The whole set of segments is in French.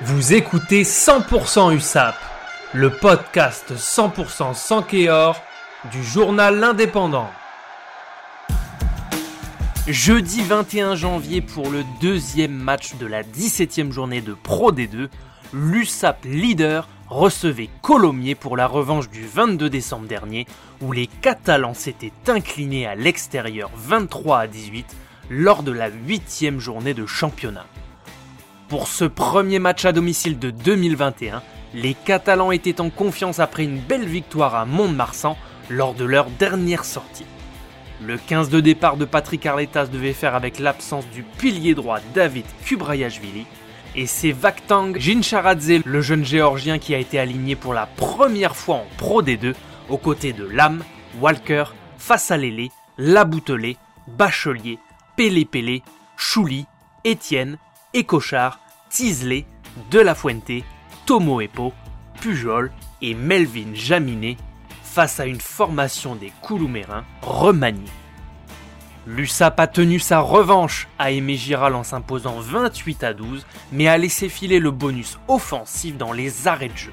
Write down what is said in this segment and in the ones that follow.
Vous écoutez 100% USAP, le podcast 100% sans Kéor du journal L'Indépendant. Jeudi 21 janvier pour le deuxième match de la 17e journée de Pro D2, l'USAP leader recevait Colomiers pour la revanche du 22 décembre dernier où les Catalans s'étaient inclinés à l'extérieur 23 à 18 lors de la 8 journée de championnat. Pour ce premier match à domicile de 2021, les Catalans étaient en confiance après une belle victoire à Mont-de-Marsan lors de leur dernière sortie. Le 15 de départ de Patrick Arletas devait faire avec l'absence du pilier droit David Kubrayashvili, et c'est Vaktang Jincharadze, le jeune géorgien qui a été aligné pour la première fois en Pro D2, aux côtés de Lam, Walker, Fassalele, Laboutelet, Bachelier, Pélé Pélé, Chouli, Étienne, Écochard, Tisley, De La Fuente, Tomo Epo, Pujol et Melvin Jaminet face à une formation des Couloumérins remaniée. L'USAP a tenu sa revanche à Aimé Giral en s'imposant 28 à 12, mais a laissé filer le bonus offensif dans les arrêts de jeu.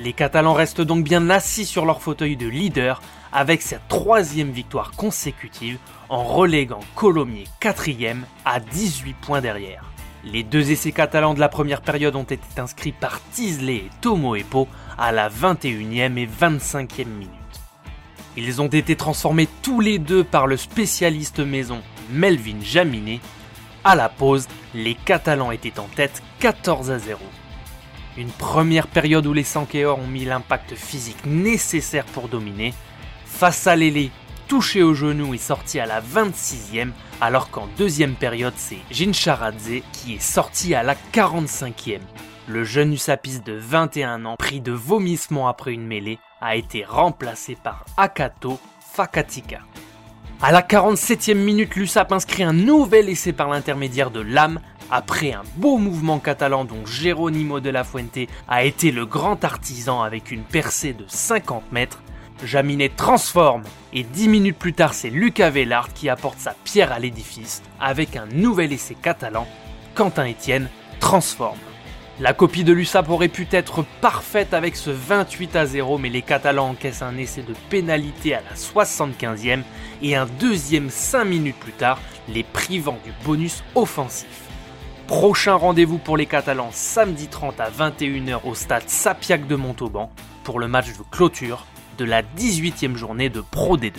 Les Catalans restent donc bien assis sur leur fauteuil de leader avec sa troisième victoire consécutive en reléguant Colomiers quatrième à 18 points derrière. Les deux essais catalans de la première période ont été inscrits par Tisley et Tomo Epo à la 21e et 25e minute. Ils ont été transformés tous les deux par le spécialiste maison Melvin Jaminet. À la pause, les Catalans étaient en tête 14 à 0. Une première période où les Sankeors ont mis l'impact physique nécessaire pour dominer. Face à Lélé, touché au genou et sorti à la 26e, alors qu'en deuxième période, c'est Jincharadze qui est sorti à la 45e. Le jeune Usapis de 21 ans, pris de vomissements après une mêlée, a été remplacé par Akato Fakatika. À la 47e minute, l'USAP inscrit un nouvel essai par l'intermédiaire de Lam après un beau mouvement catalan dont Geronimo de la Fuente a été le grand artisan avec une percée de 50 mètres. Jaminet transforme et 10 minutes plus tard c'est Lucas Vellard qui apporte sa pierre à l'édifice avec un nouvel essai catalan. Quentin Etienne transforme. La copie de l'USAP aurait pu être parfaite avec ce 28 à 0, mais les Catalans encaissent un essai de pénalité à la 75e et un deuxième 5 minutes plus tard, les privant du bonus offensif. Prochain rendez-vous pour les Catalans samedi 30 à 21h au stade Sapiac de Montauban pour le match de clôture de la 18e journée de Pro D2.